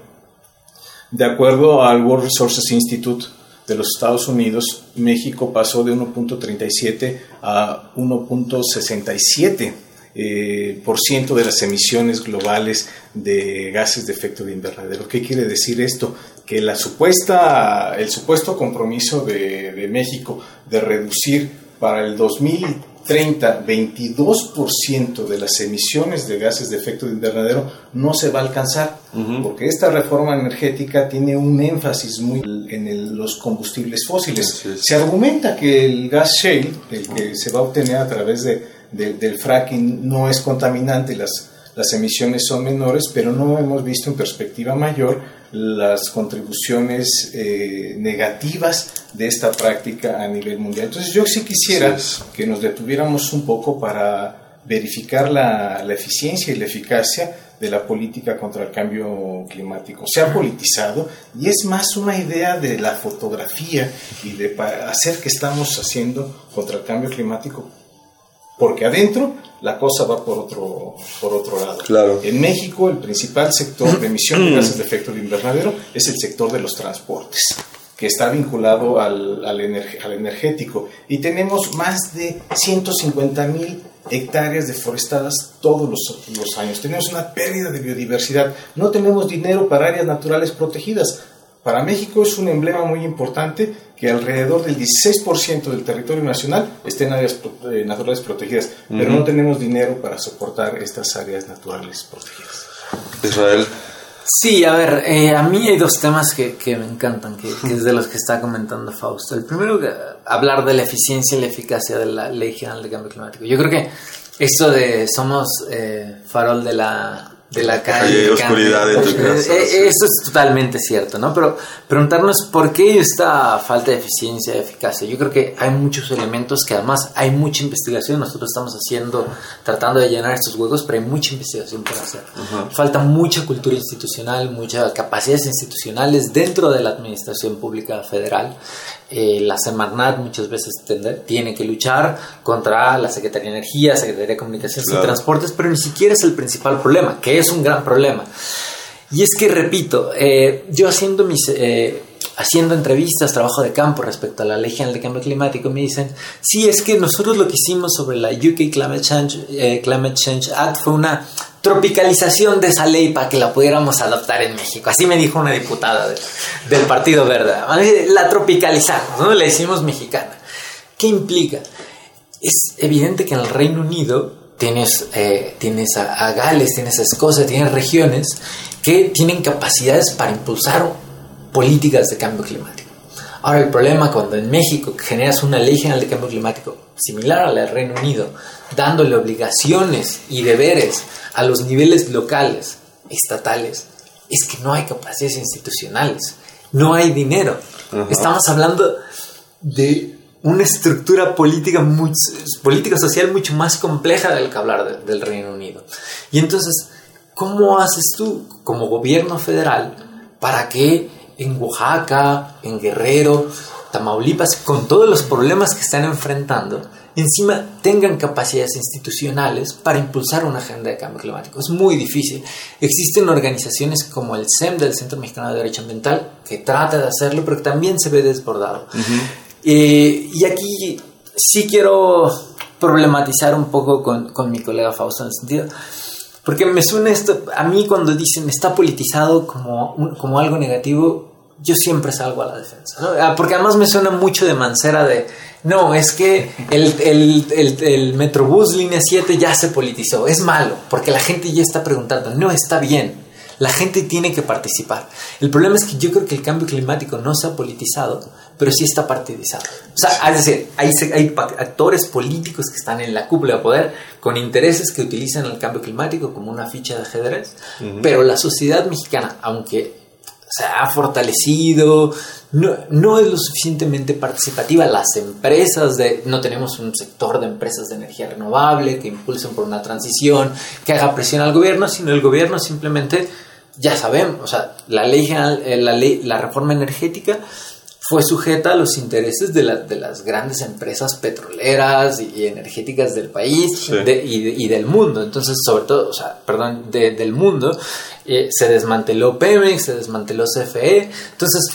De acuerdo al World Resources Institute de los Estados Unidos, México pasó de 1.37 a 1.67 eh, por ciento de las emisiones globales de gases de efecto de invernadero. ¿Qué quiere decir esto? Que la supuesta, el supuesto compromiso de, de México de reducir para el 2030 22% de las emisiones de gases de efecto de invernadero no se va a alcanzar, uh -huh. porque esta reforma energética tiene un énfasis muy en el, los combustibles fósiles. Se argumenta que el gas shale, el que se va a obtener a través de de, del fracking no es contaminante, las, las emisiones son menores, pero no hemos visto en perspectiva mayor las contribuciones eh, negativas de esta práctica a nivel mundial. Entonces yo sí quisiera sí. que nos detuviéramos un poco para verificar la, la eficiencia y la eficacia de la política contra el cambio climático. Se ha politizado y es más una idea de la fotografía y de hacer que estamos haciendo contra el cambio climático porque adentro la cosa va por otro, por otro lado. Claro. En México el principal sector de emisión de gases de efecto de invernadero es el sector de los transportes, que está vinculado al, al energético. Y tenemos más de 150 mil hectáreas deforestadas todos los, los años. Tenemos una pérdida de biodiversidad. No tenemos dinero para áreas naturales protegidas. Para México es un emblema muy importante que alrededor del 16% del territorio nacional esté en áreas eh, naturales protegidas, uh -huh. pero no tenemos dinero para soportar estas áreas naturales protegidas. Israel. Sí, a ver, eh, a mí hay dos temas que, que me encantan, que, que, es de los que está comentando Fausto. El primero, hablar de la eficiencia y la eficacia de la Ley General de Cambio Climático. Yo creo que esto de somos eh, farol de la de la calle. Hay oscuridad en tu casa. Eh, sí. Eso es totalmente cierto, ¿no? Pero preguntarnos por qué esta falta de eficiencia y eficacia. Yo creo que hay muchos elementos que además hay mucha investigación. Nosotros estamos haciendo, tratando de llenar estos huecos, pero hay mucha investigación por hacer. Uh -huh. Falta mucha cultura institucional, muchas capacidades institucionales dentro de la administración pública federal. Eh, la Semarnat muchas veces tiene que luchar contra la Secretaría de Energía, Secretaría de Comunicaciones claro. y Transportes, pero ni siquiera es el principal problema, que es un gran problema. Y es que, repito, eh, yo haciendo mis... Eh, haciendo entrevistas, trabajo de campo respecto a la Ley General de Cambio Climático, me dicen, sí, es que nosotros lo que hicimos sobre la UK Climate Change, eh, Climate Change Act fue una tropicalización de esa ley para que la pudiéramos adoptar en México. Así me dijo una diputada de, del Partido Verde. La tropicalizamos, ¿no? La hicimos mexicana. ¿Qué implica? Es evidente que en el Reino Unido tienes, eh, tienes a, a Gales, tienes a Escocia, tienes regiones que tienen capacidades para impulsar políticas de cambio climático. Ahora el problema cuando en México generas una ley general de cambio climático similar a la del Reino Unido, dándole obligaciones y deberes a los niveles locales, estatales, es que no hay capacidades institucionales, no hay dinero. Uh -huh. Estamos hablando de una estructura política, muy, política social mucho más compleja del que hablar de, del Reino Unido. Y entonces, ¿cómo haces tú como gobierno federal para que en Oaxaca, en Guerrero, Tamaulipas, con todos los problemas que están enfrentando, encima tengan capacidades institucionales para impulsar una agenda de cambio climático. Es muy difícil. Existen organizaciones como el CEM del Centro Mexicano de Derecho Ambiental que trata de hacerlo, pero que también se ve desbordado. Eh, y aquí sí quiero problematizar un poco con, con mi colega Fausto en el sentido, porque me suena esto, a mí cuando dicen está politizado como, un- como algo negativo, yo siempre salgo a la defensa, ¿no? Ah, porque además me suena mucho de mancera de, no, es que el, el, el, el Metrobús línea 7 ya se politizó, es malo, porque la gente ya está preguntando, no, está bien, la gente tiene que participar. El problema es que yo creo que el cambio climático no se ha politizado, pero sí está partidizado. O sea, es decir, hay, hay actores políticos que están en la cúpula de poder con intereses que utilizan el cambio climático como una ficha de ajedrez, pero la sociedad mexicana, aunque se ha fortalecido, no, no es lo suficientemente participativa. Las empresas, de, no tenemos un sector de empresas de energía renovable que impulsen por una transición, que haga presión al gobierno, sino el gobierno simplemente, ya sabemos, o sea, la ley, eh, la, ley la reforma energética fue sujeta a los intereses de, la- de las grandes empresas petroleras y, y energéticas del país Sí. de- y, de- y del mundo. Entonces, sobre todo, o sea, perdón, de- del mundo, eh, se desmanteló Pemex, se desmanteló CFE. Entonces,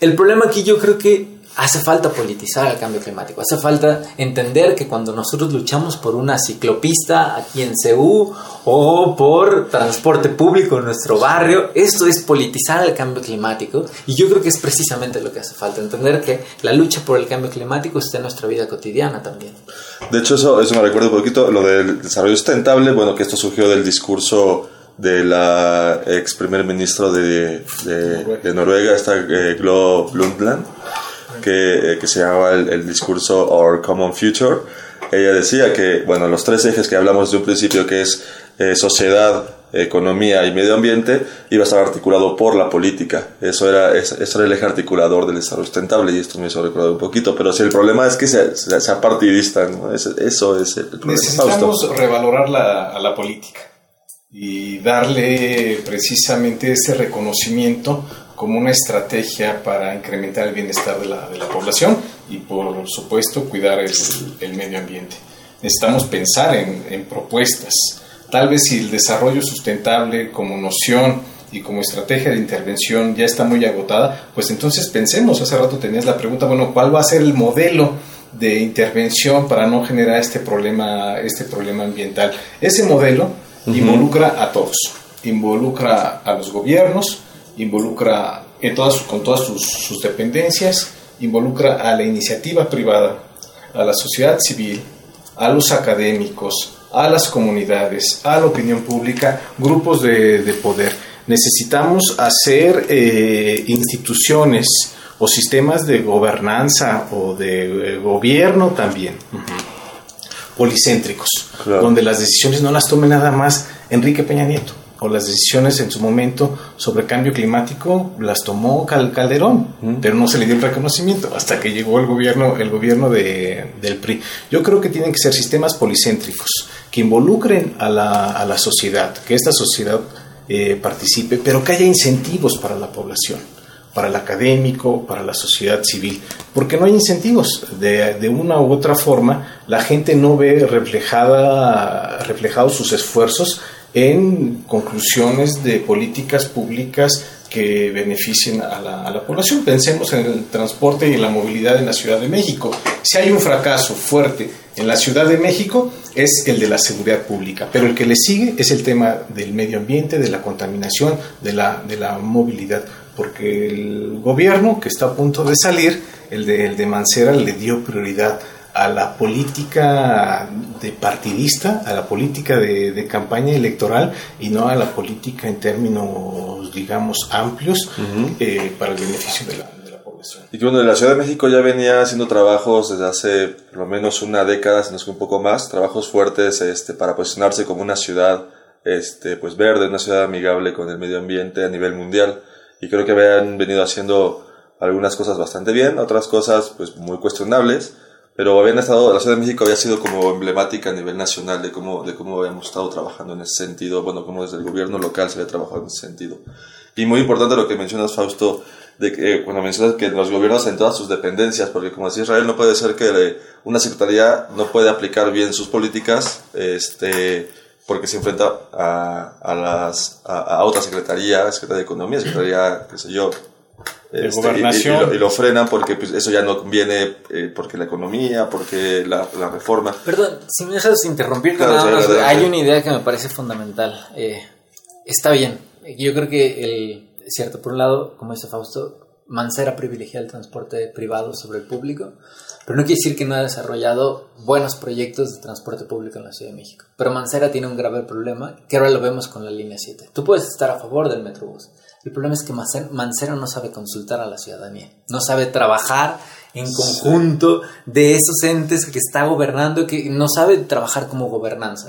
el problema aquí yo creo que hace falta politizar el cambio climático, hace falta entender que cuando nosotros luchamos por una ciclopista aquí en Ceú o por transporte público en nuestro barrio, esto es politizar el cambio climático. Y yo creo que es precisamente lo que hace falta, entender que la lucha por el cambio climático está en nuestra vida cotidiana también. De hecho, eso, eso me recuerda un poquito lo del desarrollo sustentable, bueno, que esto surgió del discurso de la ex primer ministro de, de, de Noruega, esta eh, Glo Brundtland, que, eh, que se llamaba el, discurso Our Common Future. Ella decía que, bueno, los tres ejes que hablamos de un principio, que es eh, sociedad, economía y medio ambiente, iba a estar articulado por la política. Eso era, es- eso era el eje articulador del desarrollo sustentable y esto me hizo recordar un poquito. Pero si el problema es que sea, partidista, ¿no? Eso es el problema. Necesitamos revalorar la, a la política y darle precisamente ese reconocimiento como una estrategia para incrementar el bienestar de la, de la población y por supuesto cuidar el, el medio ambiente. Necesitamos pensar en, en propuestas. Tal vez si el desarrollo sustentable como noción y como estrategia de intervención ya está muy agotada, pues entonces pensemos, hace rato tenías la pregunta, bueno, ¿cuál va a ser el modelo de intervención para no generar este problema, este problema ambiental? Ese modelo involucra a todos, involucra a los gobiernos, involucra en todas, con todas sus, sus dependencias, involucra a la iniciativa privada, a la sociedad civil, a los académicos, a las comunidades, a la opinión pública, grupos de, de poder. Necesitamos hacer eh, instituciones o sistemas de gobernanza o de eh, gobierno también, ujú, policéntricos, donde las decisiones no las tome nada más Enrique Peña Nieto, o las decisiones en su momento sobre cambio climático las tomó Cal- Calderón, pero no se le dio el reconocimiento hasta que llegó el gobierno, el gobierno de- del PRI. Yo creo que tienen que ser sistemas policéntricos que involucren a la, a la sociedad, que esta sociedad eh, participe, pero que haya incentivos para la población para el académico, para la sociedad civil, porque no hay incentivos. De, de una u otra forma, la gente no ve reflejada, reflejados sus esfuerzos en conclusiones de políticas públicas que beneficien a la, a la población. Pensemos en el transporte y en la movilidad en la Ciudad de México. Si hay un fracaso fuerte en la Ciudad de México es el de la seguridad pública, pero el que le sigue es el tema del medio ambiente, de la contaminación, de la, de la movilidad, porque el gobierno que está a punto de salir, el de, el de Mancera, le dio prioridad a la política de partidista, a la política de, de campaña electoral y no a la política en términos, digamos, amplios eh, para el beneficio de la, de la población. Y que bueno, la Ciudad de México ya venía haciendo trabajos desde hace por lo menos una década, si no es que un poco más, trabajos fuertes este, para posicionarse como una ciudad este, pues verde, una ciudad amigable con el medio ambiente a nivel mundial. Y creo que habían venido haciendo algunas cosas bastante bien, otras cosas pues muy cuestionables, pero habían estado, la Ciudad de México había sido como emblemática a nivel nacional de cómo, de cómo habíamos estado trabajando en ese sentido, bueno, cómo desde el gobierno local se había trabajado en ese sentido. Y muy importante lo que mencionas, Fausto, de que cuando mencionas que los gobiernos en todas sus dependencias, porque como decía Israel, no puede ser que una secretaría no puede aplicar bien sus políticas, este, porque se enfrenta a, a las, a, otra secretaría, Secretaría de Economía, Secretaría, qué sé yo, este, y, lo, frenan porque pues, eso ya no conviene, eh, porque la economía, porque la, la, reforma. Perdón, si me dejas interrumpir, hay una idea que me parece fundamental. Eh, está bien, yo creo que el cierto. Por un lado, como dice Fausto, Mancera privilegia el transporte privado sobre el público, pero no quiere decir que no ha desarrollado buenos proyectos de transporte público en la Ciudad de México. Pero Mancera tiene un grave problema, que ahora lo vemos con la línea 7. Tú puedes estar a favor del Metrobús. El problema es que Mancera no sabe consultar a la ciudadanía, no sabe trabajar en conjunto de esos entes que está gobernando, que no sabe trabajar como gobernanza.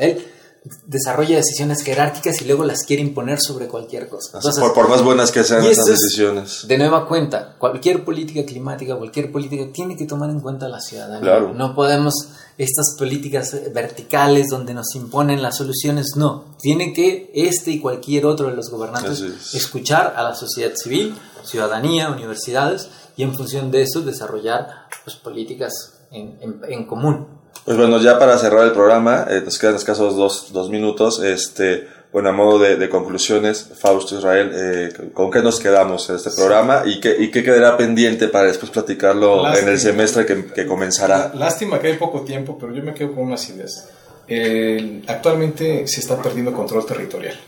Desarrolla decisiones jerárquicas y luego las quiere imponer sobre cualquier cosa. por, más buenas que sean esas decisiones. De nueva cuenta, cualquier política climática, cualquier política tiene que tomar en cuenta a la ciudadanía. No podemos estas políticas verticales donde nos imponen las soluciones, no. Tiene que este y cualquier otro de los gobernantes escuchar a la sociedad civil, ciudadanía, universidades y en función de eso desarrollar pues, políticas en, en común. Pues bueno, ya para cerrar el programa, eh, nos quedan escasos dos, dos minutos. Este, bueno, a modo de, conclusiones, Fausto Israel, eh, ¿con qué nos quedamos en este programa y qué, y qué quedará pendiente para después platicarlo en el semestre que, que, comenzará? Lástima que hay poco tiempo, pero yo me quedo con unas ideas. actualmente se está perdiendo control territorial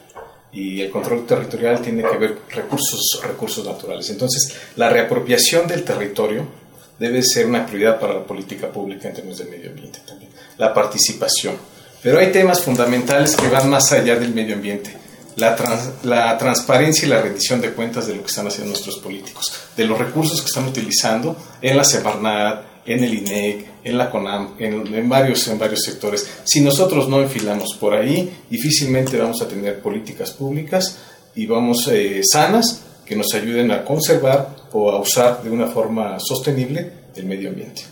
y el control territorial tiene que ver recursos recursos naturales. Entonces, la reapropiación del territorio debe ser una prioridad para la política pública en términos del medio ambiente también. La participación. Pero hay temas fundamentales que van más allá del medio ambiente. La, transparencia y la rendición de cuentas de lo que están haciendo nuestros políticos, de los recursos que están utilizando en la Semarnat, en el INEC, en la CONAM, en, varios, en varios sectores. Si nosotros no enfilamos por ahí, difícilmente vamos a tener políticas públicas y vamos eh, sanas que nos ayuden a conservar o a usar de una forma sostenible el medio ambiente.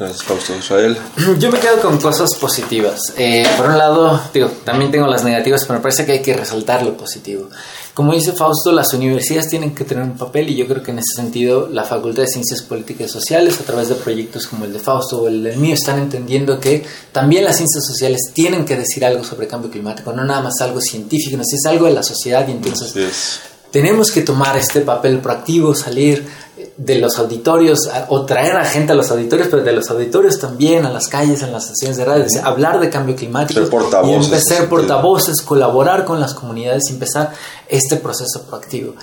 Gracias, Fausto Israel. Yo me quedo con cosas positivas. Eh, por un lado, digo, también tengo las negativas, pero me parece que hay que resaltar lo positivo. Como dice Fausto, las universidades tienen que tener un papel y yo creo que en ese sentido la Facultad de Ciencias Políticas y Sociales, a través de proyectos como el de Fausto o el del mío, están entendiendo que también las ciencias sociales tienen que decir algo sobre cambio climático, no nada más algo científico, no es algo de la sociedad y entonces tenemos que tomar este papel proactivo, salir de los auditorios o traer a gente a los auditorios, pero de los auditorios también a las calles, en las estaciones de radio, hablar de cambio climático y empezar portavoces, colaborar con las comunidades y empezar este proceso proactivo.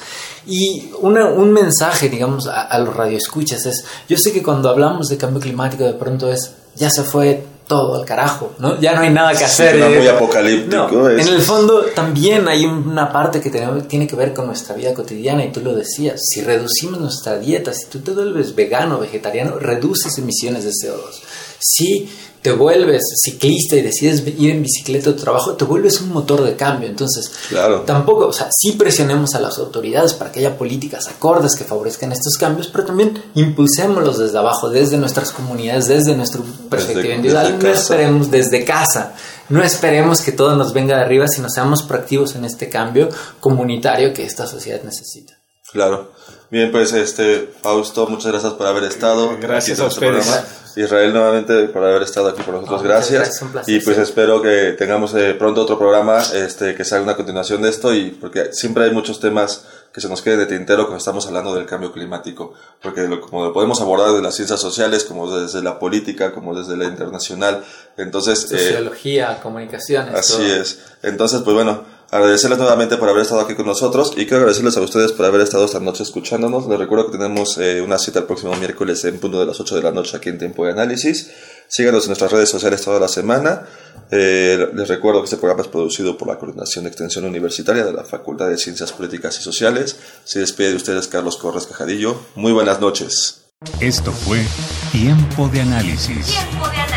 Y un mensaje, digamos, a, a los radioescuchas es, yo sé que cuando hablamos de cambio climático de pronto es, ya se fue todo al carajo, ¿no? Ya no hay nada que hacer. muy eh. apocalíptico. En el fondo también hay una parte que tiene que ver con nuestra vida cotidiana y tú lo decías, si reducimos nuestra dieta, si tú te vuelves vegano, vegetariano, reduces emisiones de CO2. Si te vuelves ciclista y decides ir en bicicleta a tu trabajo, te vuelves un motor de cambio. Entonces, claro. tampoco, o sea, sí presionemos a las autoridades para que haya políticas acordes que favorezcan estos cambios, pero también impulsémoslos desde abajo, desde nuestras comunidades, desde nuestra perspectiva individual. no esperemos desde casa. No esperemos que todo nos venga de arriba, sino seamos proactivos en este cambio comunitario que esta sociedad necesita. Claro. Bien, pues este Fausto, muchas gracias por haber estado. Gracias a ustedes. Israel nuevamente por haber estado aquí por nosotros, gracias. y pues espero que tengamos eh, pronto otro programa este, que sea una continuación de esto y porque siempre hay muchos temas que se nos queden de tintero cuando estamos hablando del cambio climático, porque como lo podemos abordar desde las ciencias sociales, como desde la política, como desde la internacional, entonces... Eh, Sociología, comunicaciones. Así es. Entonces, pues bueno agradecerles nuevamente por haber estado aquí con nosotros y quiero agradecerles a ustedes por haber estado esta noche escuchándonos. Les recuerdo que tenemos eh, una cita el próximo miércoles en punto de las 8 de la noche aquí en Tiempo de Análisis. Síganos en nuestras redes sociales toda la semana. Eh, les recuerdo que este programa es producido por la Coordinación de Extensión Universitaria de la Facultad de Ciencias Políticas y Sociales. Se despide de ustedes Carlos Corres Cajadillo. Muy buenas noches. Esto fue Tiempo de Análisis. Tiempo de Análisis